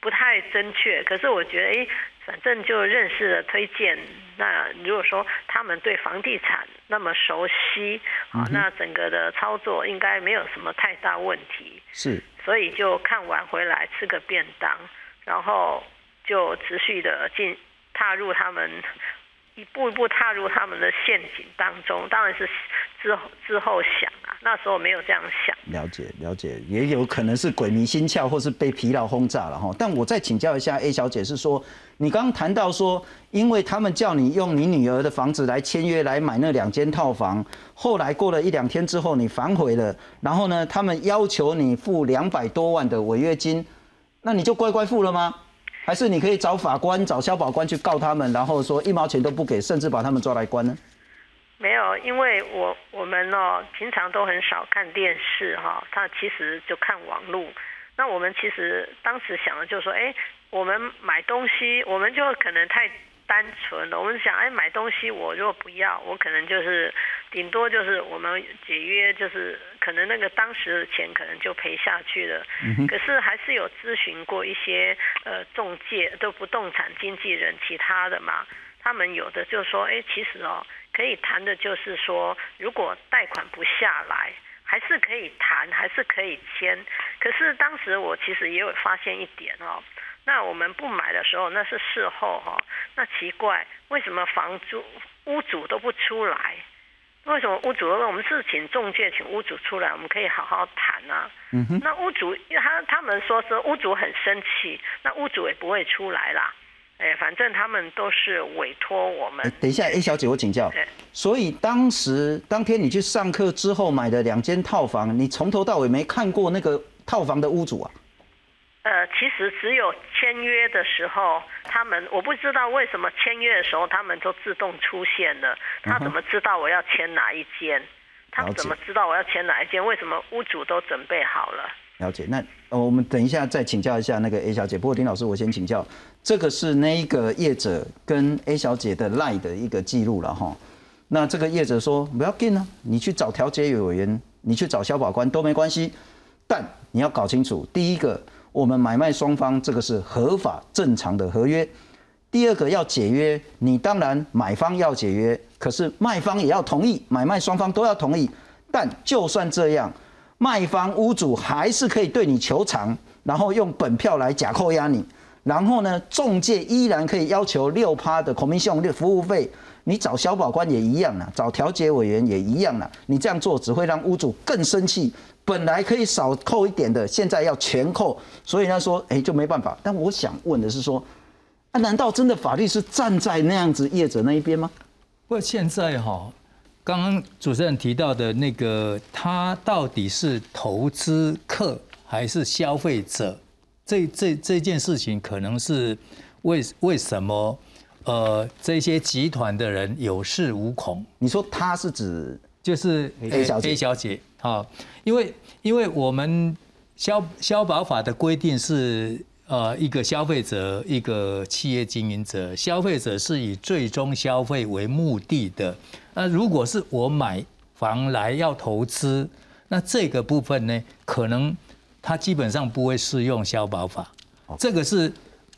D: 不太正确，可是我觉得哎，反正就认识了推荐。那如果说他们对房地产那么熟悉，啊，那整个的操作应该没有什么太大问题。
A: 是，
D: 所以就看完回来吃个便当。然后就持续的进踏入他们一步一步踏入他们的陷阱当中，当然是之后之后想啊，那时候没有这样想。
A: 了解了解，也有可能是鬼迷心窍，或是被疲劳轰炸了哈。但我再请教一下 A 小姐，是说你刚刚谈到说，因为他们叫你用你女儿的房子来签约来买那两间套房，后来过了一两天之后你反悔了，然后呢，他们要求你付两百多万的违约金。那你就乖乖付了吗？还是你可以找法官、找消保官去告他们，然后说一毛钱都不给，甚至把他们抓来关呢？
D: 没有，因为我我们哦，平常都很少看电视哈，他其实就看网络。那我们其实当时想的就是说，哎，我们买东西，我们就可能太。单纯了，我们想，哎，买东西我如果不要，我可能就是顶多就是我们解约，就是可能那个当时的钱可能就赔下去了。可是还是有咨询过一些呃中介，都不动产经纪人其他的嘛，他们有的就说，哎，其实哦，可以谈的就是说，如果贷款不下来，还是可以谈，还是可以签。可是当时我其实也有发现一点哦。那我们不买的时候，那是事后哈。那奇怪，为什么房租屋主都不出来？为什么屋主？我们是请中介，请屋主出来，我们可以好好谈啊。嗯哼。那屋主他他们说是屋主很生气，那屋主也不会出来啦。哎，反正他们都是委托我们。
A: 等一下，A 小姐，我请教。所以当时当天你去上课之后买的两间套房，你从头到尾没看过那个套房的屋主啊？
D: 呃，其实只有签约的时候，他们我不知道为什么签约的时候他们都自动出现了。他怎么知道我要签哪一间？他怎么知道我要签哪一间？为什么屋主都准备好了？
A: 了解。那我们等一下再请教一下那个 A 小姐。不过丁老师，我先请教，这个是那一个业者跟 A 小姐的赖的一个记录了哈。那这个业者说不要进啊，你去找调解委员，你去找消保官都没关系。但你要搞清楚，第一个。我们买卖双方这个是合法正常的合约。第二个要解约，你当然买方要解约，可是卖方也要同意，买卖双方都要同意。但就算这样，卖方屋主还是可以对你求偿，然后用本票来假扣押你，然后呢，中介依然可以要求六趴的 commission 的服务费。你找消保官也一样啦，找调解委员也一样啦。你这样做只会让屋主更生气，本来可以少扣一点的，现在要全扣，所以他说，哎，就没办法。但我想问的是说。啊难道真的法律是站在那样子业者那一边吗？
I: 不过现在哈，刚刚主持人提到的那个，他到底是投资客还是消费者？这这这件事情，可能是为为什么呃这些集团的人有恃无恐？
A: 你说他是指
I: 就是
A: A 小姐
I: ，A 小姐啊，因为因为我们消消保法的规定是。呃，一个消费者，一个企业经营者，消费者是以最终消费为目的的。那如果是我买房来要投资，那这个部分呢，可能它基本上不会适用消保法。这个是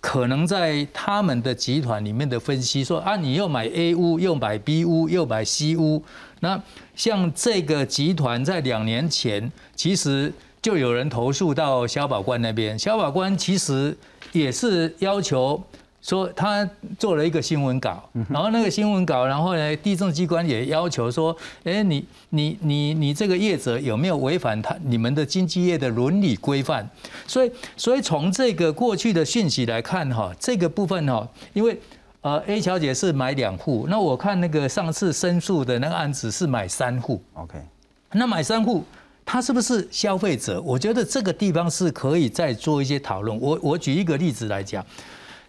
I: 可能在他们的集团里面的分析说啊，你又买 A 屋，又买 B 屋，又买 C 屋。那像这个集团在两年前，其实。就有人投诉到消保官那边，消保官其实也是要求说他做了一个新闻稿，然后那个新闻稿，然后呢，地政机关也要求说，哎，你你你你这个业者有没有违反他你们的经纪业的伦理规范？所以所以从这个过去的讯息来看哈，这个部分哈，因为呃 A 小姐是买两户，那我看那个上次申诉的那个案子是买三户
A: ，OK，
I: 那买三户。他是不是消费者？我觉得这个地方是可以再做一些讨论。我我举一个例子来讲，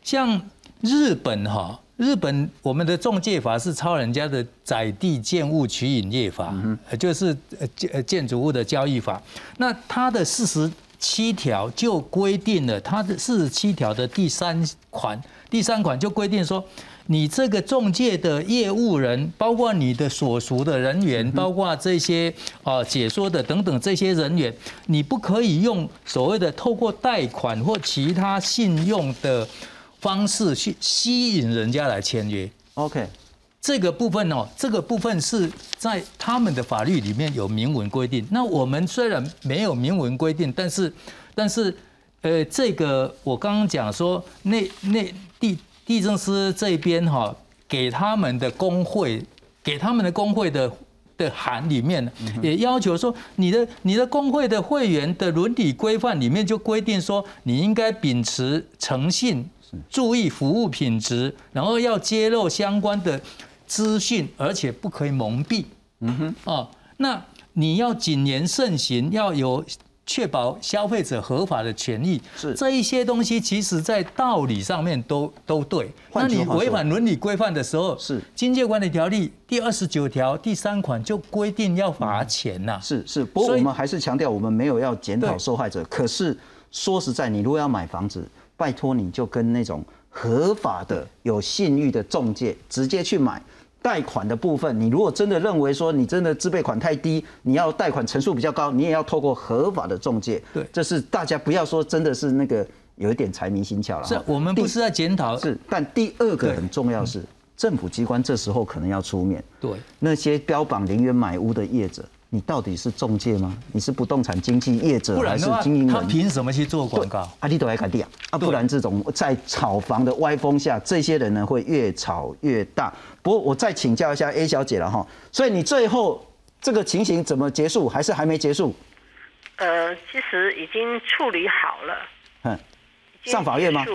I: 像日本哈，日本我们的中介法是抄人家的宅地建物取引业法，就是建建筑物的交易法。那它的四十七条就规定了，它的四十七条的第三款，第三款就规定说。你这个中介的业务人，包括你的所属的人员，包括这些啊解说的等等这些人员，你不可以用所谓的透过贷款或其他信用的方式去吸引人家来签约。
A: OK，
I: 这个部分哦，这个部分是在他们的法律里面有明文规定。那我们虽然没有明文规定，但是但是呃，这个我刚刚讲说那那地。地震师这边哈，给他们的工会，给他们的工会的的函里面，也要求说，你的你的工会的会员的伦理规范里面就规定说，你应该秉持诚信，注意服务品质，然后要揭露相关的资讯，而且不可以蒙蔽。嗯哼，哦，那你要谨言慎行，要有。确保消费者合法的权益，
A: 是
I: 这一些东西，其实在道理上面都都对。那你违反伦理规范的时候，
A: 是
I: 经济管理条例第二十九条第三款就规定要罚钱呐。
A: 是是，不过我们还是强调，我们没有要检讨受害者。可是说实在，你如果要买房子，拜托你就跟那种合法的、有信誉的中介直接去买。贷款的部分，你如果真的认为说你真的自备款太低，你要贷款成数比较高，你也要透过合法的中介。
I: 对，
A: 这是大家不要说真的是那个有一点财迷心窍了。
I: 是我们不是在检讨，
A: 是。但第二个很重要是，政府机关这时候可能要出面。
I: 对，
A: 那些标榜零元买屋的业者。你到底是中介吗？你是不动产经纪业者还是经营人？他
I: 凭什么去做广告？
A: 阿里都还敢地啊！啊，不然这种在炒房的歪风下，这些人呢会越炒越大。不过我再请教一下 A 小姐了哈，所以你最后这个情形怎么结束？还是还没结束？
D: 呃，其实已经处理好了。
A: 嗯，上法院吗？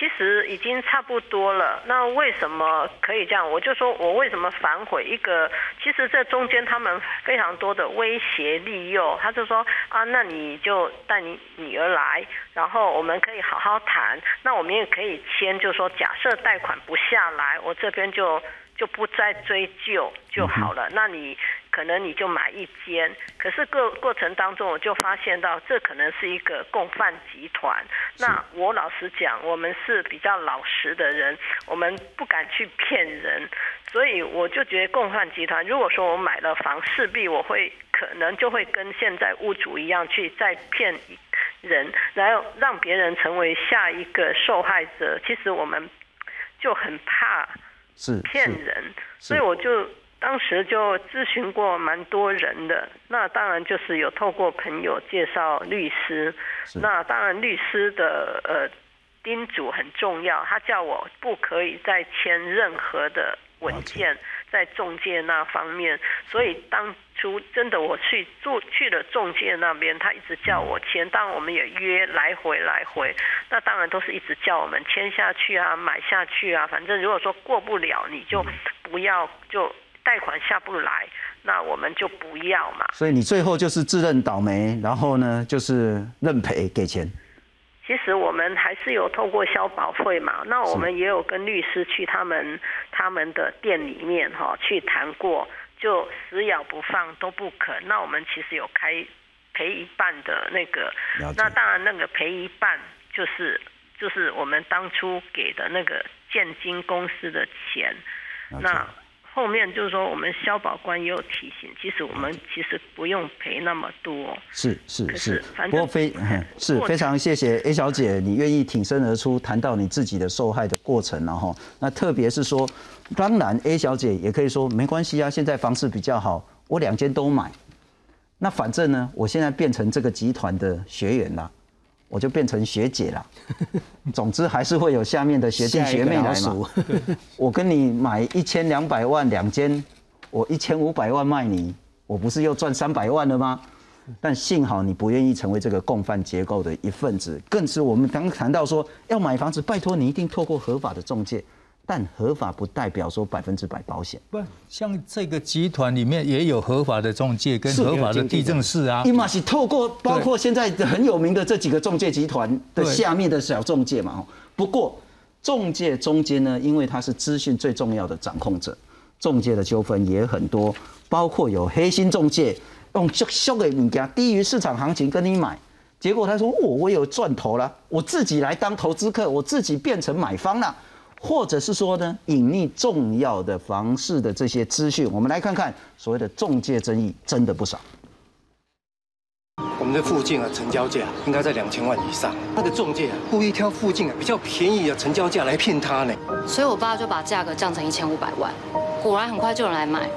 D: 其实已经差不多了，那为什么可以这样？我就说我为什么反悔一个？其实这中间他们非常多的威胁利诱，他就说啊，那你就带你女儿来，然后我们可以好好谈，那我们也可以签，就说假设贷款不下来，我这边就就不再追究就好了。那你。可能你就买一间，可是过过程当中我就发现到这可能是一个共犯集团。那我老实讲，我们是比较老实的人，我们不敢去骗人，所以我就觉得共犯集团，如果说我买了房，势必我会可能就会跟现在屋主一样去再骗人，然后让别人成为下一个受害者，其实我们就很怕
A: 是
D: 骗人，所以我就当时就咨询过蛮多人的。那当然就是有透过朋友介绍律师，那当然律师的呃叮嘱很重要，他叫我不可以再签任何的文件。在中介那方面，所以当真的我去做去了中介那边，他一直叫我签，当然我们也约来回来回，那当然都是一直叫我们签下去啊，买下去啊，反正如果说过不了，你就不要就贷款下不来，那我们就不要嘛。
A: 所以你最后就是自认倒霉，然后呢就是认赔给钱。
D: 其实我们还是有透过消保会嘛，那我们也有跟律师去他们他们的店里面哈去谈过，就死咬不放都不肯。那我们其实有开赔一半的那个，那当然那个赔一半就是就是我们当初给的那个建金公司的钱，那。后面就是说，我们消保官也有提醒，其实我们其实不用赔那么多。
A: 是是是，不过非 是非常谢谢 A 小姐，你愿意挺身而出，谈到你自己的受害的过程，然后那特别是说，当然 A 小姐也可以说没关系啊，现在房市比较好，我两间都买。那反正呢，我现在变成这个集团的学员了。我就变成学姐了，总之还是会有下面的学弟学妹来嘛。我跟你买一千两百万两间，我一千五百万卖你，我不是又赚三百万了吗？但幸好你不愿意成为这个共犯结构的一份子，更是我们刚谈到说要买房子，拜托你一定透过合法的中介。但合法不代表说百分之百保险。
I: 不，像这个集团里面也有合法的中介跟合法的地震室啊。
A: 伊玛是透过包括现在很有名的这几个中介集团的下面的小中介嘛。不过中介中间呢，因为它是资讯最重要的掌控者，中介的纠纷也很多，包括有黑心中介用销销给你家低于市场行情跟你买，结果他说我我有赚头了，我自己来当投资客，我自己变成买方了。或者是说呢，隐匿重要的房市的这些资讯，我们来看看所谓的中介争议真的不少。
J: 我们的附近啊，成交价应该在两千万以上。那个中介啊，故意挑附近啊比较便宜的成交价来骗他呢。
K: 所以我爸就把价格降成一千五百万，果然很快就有人来买。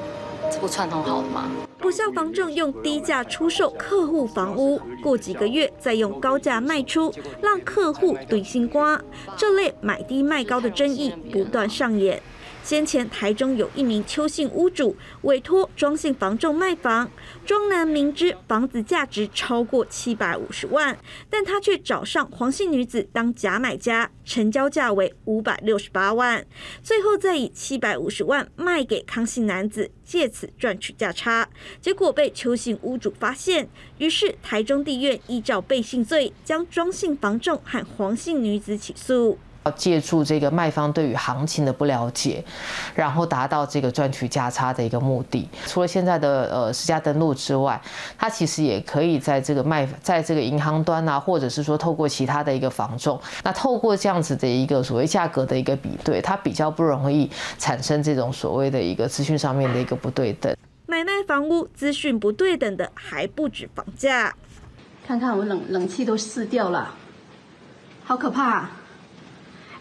K: 这不串通好了吗？
L: 不像房仲用低价出售客户房屋，过几个月再用高价卖出，让客户堆心瓜。这类买低卖高的争议不断上演。先前台中有一名邱姓屋主委托庄姓房仲卖房，庄男明知房子价值超过七百五十万，但他却找上黄姓女子当假买家，成交价为五百六十八万，最后再以七百五十万卖给康姓男子，借此赚取价差，结果被邱姓屋主发现，于是台中地院依照背信罪，将庄姓房仲和黄姓女子起诉。
G: 要借助这个卖方对于行情的不了解，然后达到这个赚取价差的一个目的。除了现在的呃实价登录之外，它其实也可以在这个卖，在这个银行端啊，或者是说透过其他的一个房仲，那透过这样子的一个所谓价格的一个比对，它比较不容易产生这种所谓的一个资讯上面的一个不对等。
L: 买卖房屋资讯不对等的还不止房价，
M: 看看我冷冷气都湿掉了，好可怕。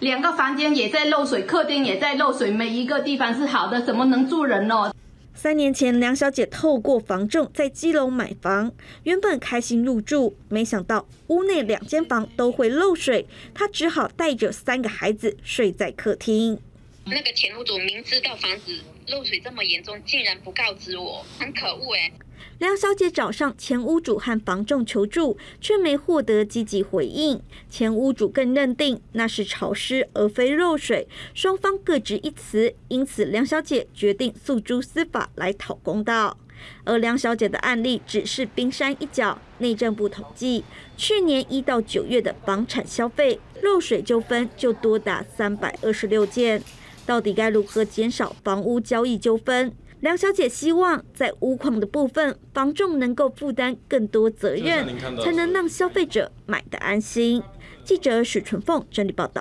M: 两个房间也在漏水，客厅也在漏水，每一个地方是好的，怎么能住人呢？
L: 三年前，梁小姐透过房仲在基隆买房，原本开心入住，没想到屋内两间房都会漏水，她只好带着三个孩子睡在客厅。
N: 那个前屋主明知道房子漏水这么严重，竟然不告知我，很可恶哎。
L: 梁小姐找上前屋主和房仲求助，却没获得积极回应。前屋主更认定那是潮湿而非漏水，双方各执一词，因此梁小姐决定诉诸司法来讨公道。而梁小姐的案例只是冰山一角。内政部统计，去年一到九月的房产消费漏水纠纷就多达三百二十六件。到底该如何减少房屋交易纠纷？梁小姐希望在屋况的部分，房仲能够负担更多责任，才能让消费者买的安心。记者许纯凤整理报道。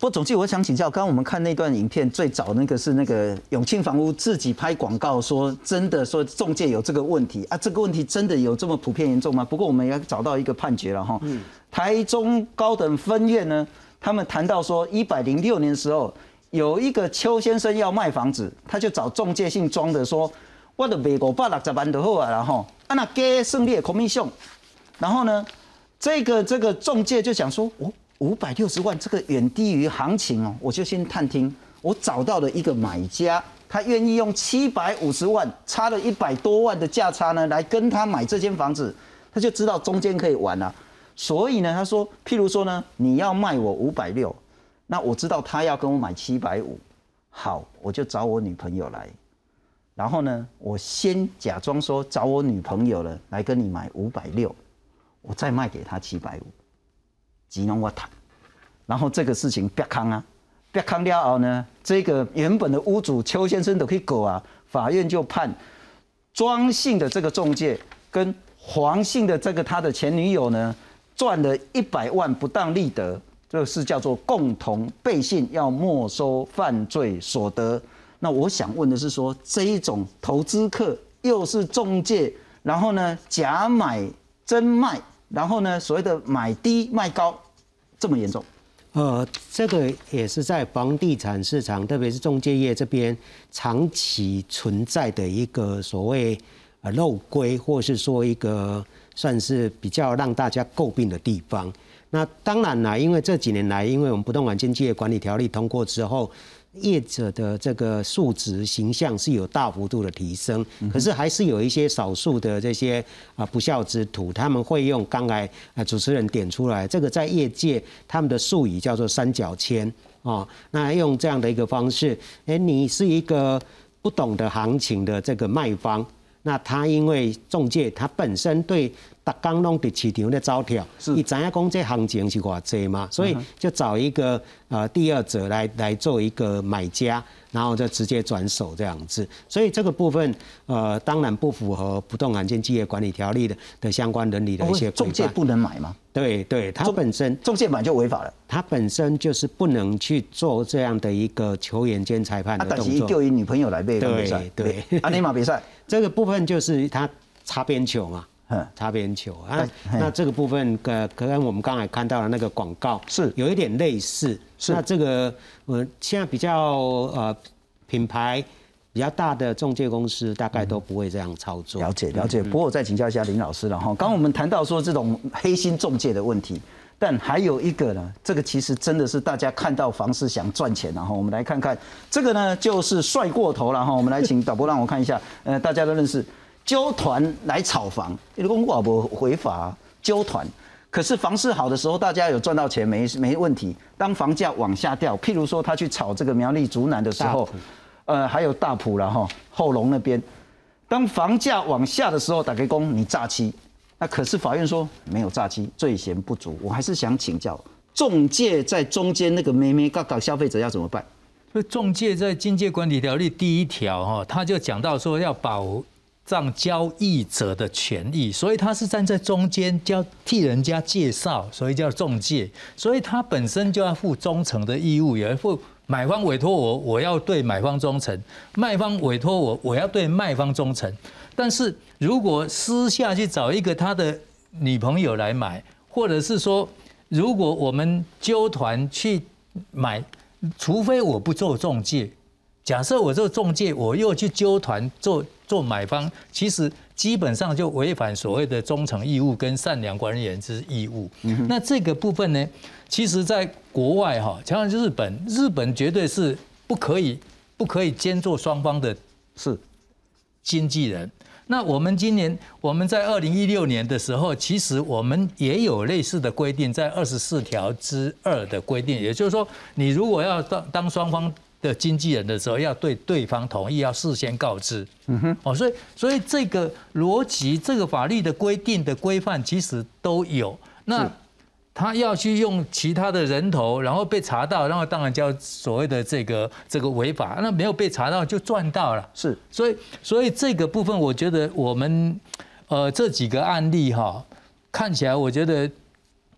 A: 不过总计我想请教，刚刚我们看那段影片，最早那个是那个永庆房屋自己拍广告说，真的说中介有这个问题啊，这个问题真的有这么普遍严重吗？不过我们也找到一个判决了哈，台中高等分院呢，他们谈到说，一百零六年的时候，有一个邱先生要卖房子，他就找中介姓庄的说，我的卖五百六十万就好啊，然后啊那给胜利孔明兄，然后呢，这个这个中介就想说，我。五百六十万，这个远低于行情哦，我就先探听。我找到了一个买家，他愿意用七百五十万，差了一百多万的价差呢，来跟他买这间房子，他就知道中间可以玩了。所以呢，他说，譬如说呢，你要卖我五百六，那我知道他要跟我买七百五，好，我就找我女朋友来，然后呢，我先假装说找我女朋友了，来跟你买五百六，我再卖给他七百五。吉农我谈，然后这个事情别康啊，别康了后呢，这个原本的屋主邱先生都可以狗啊，法院就判庄姓的这个中介跟黄姓的这个他的前女友呢，赚了一百万不当利得，这是叫做共同背信要没收犯罪所得。那我想问的是说，这一种投资客又是中介，然后呢假买真卖。然后呢，所谓的买低卖高，这么严重？
H: 呃，这个也是在房地产市场，特别是中介业这边长期存在的一个所谓呃漏规，或是说一个算是比较让大家诟病的地方。那当然啦，因为这几年来，因为我们不动产经纪业管理条例通过之后。业者的这个素质形象是有大幅度的提升，可是还是有一些少数的这些啊不孝之徒，他们会用刚才啊主持人点出来，这个在业界他们的术语叫做三角签哦，那用这样的一个方式，哎，你是一个不懂得行情的这个卖方，那他因为中介他本身对。大刚弄的市场在招跳，你知影讲这行情是偌济嘛？所以就找一个呃第二者来来做一个买家，然后就直接转手这样子。所以这个部分呃当然不符合不动产经纪业管理条例的的相关伦理的一些
A: 中介不能买吗？
H: 对对，它本身
A: 中介买就违法了。
H: 它本身就是不能去做这样的一个球员兼裁判的动作。
A: 但是叫女朋友来背
H: 对对，
A: 阿尼玛比赛
H: 这个部分就是他擦边球嘛。擦边球啊，那这个部分跟跟我们刚才看到的那个广告
A: 是
H: 有一点类似。
A: 是
H: 那这个呃，现在比较呃品牌比较大的中介公司大概都不会这样操作。
A: 了解了解。不过我再请教一下林老师了哈，刚刚我们谈到说这种黑心中介的问题，但还有一个呢，这个其实真的是大家看到房市想赚钱，然后我们来看看这个呢，就是帅过头了哈。我们来请导播让我看一下，呃，大家都认识。纠团来炒房，如果我不违法，纠团。可是房市好的时候，大家有赚到钱，没没问题。当房价往下掉，譬如说他去炒这个苗栗竹南的时候，呃，还有大埔了哈，后龙那边，当房价往下的时候，打开工你诈欺，那可是法院说没有诈欺，罪嫌不足。我还是想请教，中介在中间那个咩咩搞搞消费者要怎么办？
I: 所以中介在经济管理条例第一条哈，他就讲到说要保。让交易者的权益，所以他是站在中间，叫替人家介绍，所以叫中介。所以他本身就要负忠诚的义务，也要负买方委托我，我要对买方忠诚；卖方委托我，我要对卖方忠诚。但是如果私下去找一个他的女朋友来买，或者是说，如果我们纠团去买，除非我不做中介。假设我做中介，我又去纠团做做买方，其实基本上就违反所谓的忠诚义务跟善良管理人之义务。那这个部分呢，其实在国外哈，像日本，日本绝对是不可以不可以兼做双方的
A: 是
I: 经纪人。那我们今年我们在二零一六年的时候，其实我们也有类似的规定，在二十四条之二的规定，也就是说，你如果要当当双方。的经纪人的时候，要对对方同意，要事先告知。嗯哼，哦，所以所以这个逻辑，这个法律的规定的规范，其实都有。那他要去用其他的人头，然后被查到，然后当然叫所谓的这个这个违法。那没有被查到就赚到了。
A: 是，
I: 所以所以这个部分，我觉得我们呃这几个案例哈，看起来我觉得。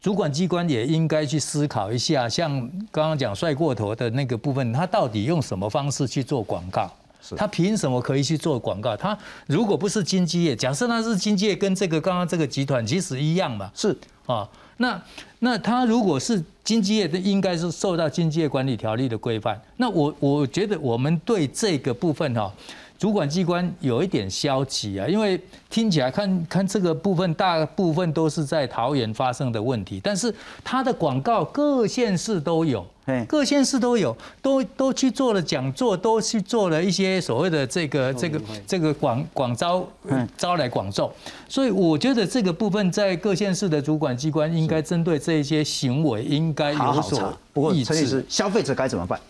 I: 主管机关也应该去思考一下，像刚刚讲帅过头的那个部分，他到底用什么方式去做广告？他凭什么可以去做广告？他如果不是经纪业，假设他是经纪业，跟这个刚刚这个集团其实一样嘛。
A: 是
I: 啊，那那他如果是经纪业，应该是受到经纪业管理条例的规范。那我我觉得我们对这个部分哈。主管机关有一点消极啊，因为听起来看看这个部分，大部分都是在桃园发生的问题，但是它的广告各县市都有，各县市都有，都都去做了讲座，都去做了一些所谓的这个这个这个广广招招来广众，所以我觉得这个部分在各县市的主管机关应该针对这些行为应该有所
A: 不过陈律师，消费者该怎么办？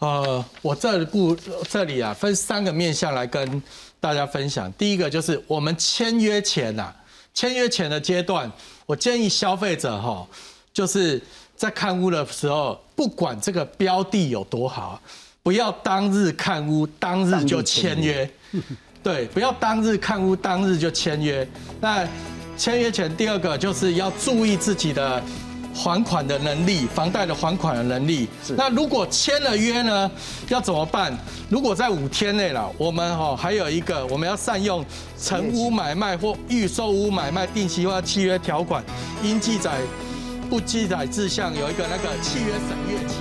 B: 呃，我这部这里啊，分三个面向来跟大家分享。第一个就是我们签约前呐，签约前的阶段，我建议消费者哈，就是在看屋的时候，不管这个标的有多好，不要当日看屋当日就签约。对，不要当日看屋当日就签约。那签约前，第二个就是要注意自己的。还款的能力，房贷的还款的能力。那如果签了约呢，要怎么办？如果在五天内了，我们哈还有一个，我们要善用成屋买卖或预售屋买卖定期化契约条款，应记载不记载事项有一个那个契约审阅期。